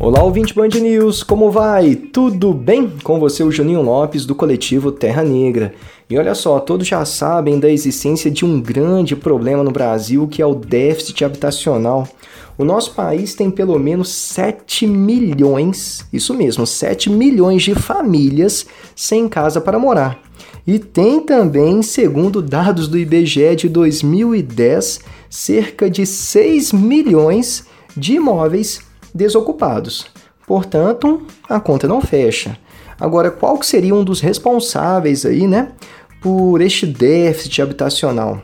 Olá, ouvinte Band News, como vai? Tudo bem? Com você, o Juninho Lopes, do coletivo Terra Negra. E olha só, todos já sabem da existência de um grande problema no Brasil, que é o déficit habitacional. O nosso país tem pelo menos 7 milhões, isso mesmo, 7 milhões de famílias sem casa para morar. E tem também, segundo dados do IBGE de 2010, cerca de 6 milhões de imóveis desocupados. Portanto, a conta não fecha. Agora, qual que seria um dos responsáveis aí, né, por este déficit habitacional?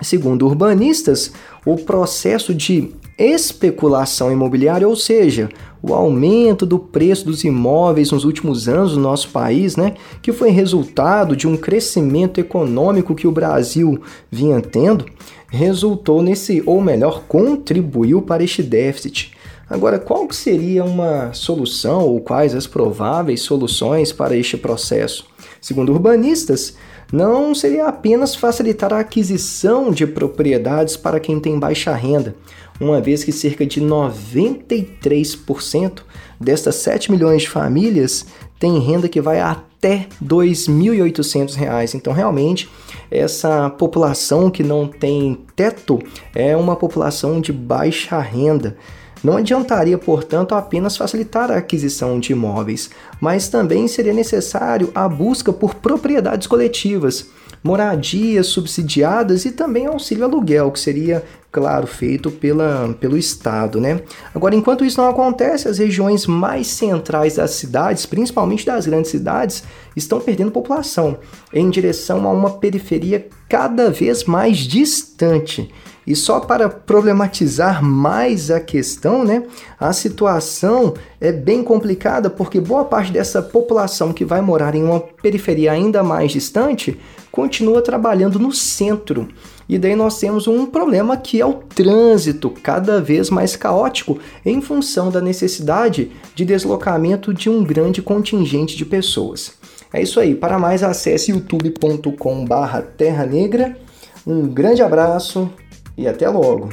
Segundo urbanistas, o processo de especulação imobiliária, ou seja, o aumento do preço dos imóveis nos últimos anos no nosso país, né, que foi resultado de um crescimento econômico que o Brasil vinha tendo, resultou nesse, ou melhor, contribuiu para este déficit. Agora, qual seria uma solução ou quais as prováveis soluções para este processo? Segundo urbanistas, não seria apenas facilitar a aquisição de propriedades para quem tem baixa renda, uma vez que cerca de 93% destas 7 milhões de famílias têm renda que vai até R$ 2.800. Então, realmente, essa população que não tem teto é uma população de baixa renda. Não adiantaria, portanto, apenas facilitar a aquisição de imóveis, mas também seria necessário a busca por propriedades coletivas, moradias subsidiadas e também auxílio aluguel, que seria, claro, feito pela, pelo Estado. Né? Agora, enquanto isso não acontece, as regiões mais centrais das cidades, principalmente das grandes cidades, estão perdendo população em direção a uma periferia cada vez mais distante. E só para problematizar mais a questão, né, a situação é bem complicada porque boa parte dessa população que vai morar em uma periferia ainda mais distante continua trabalhando no centro. E daí nós temos um problema que é o trânsito, cada vez mais caótico, em função da necessidade de deslocamento de um grande contingente de pessoas. É isso aí. Para mais, acesse youtube.com/terra negra. Um grande abraço e até logo!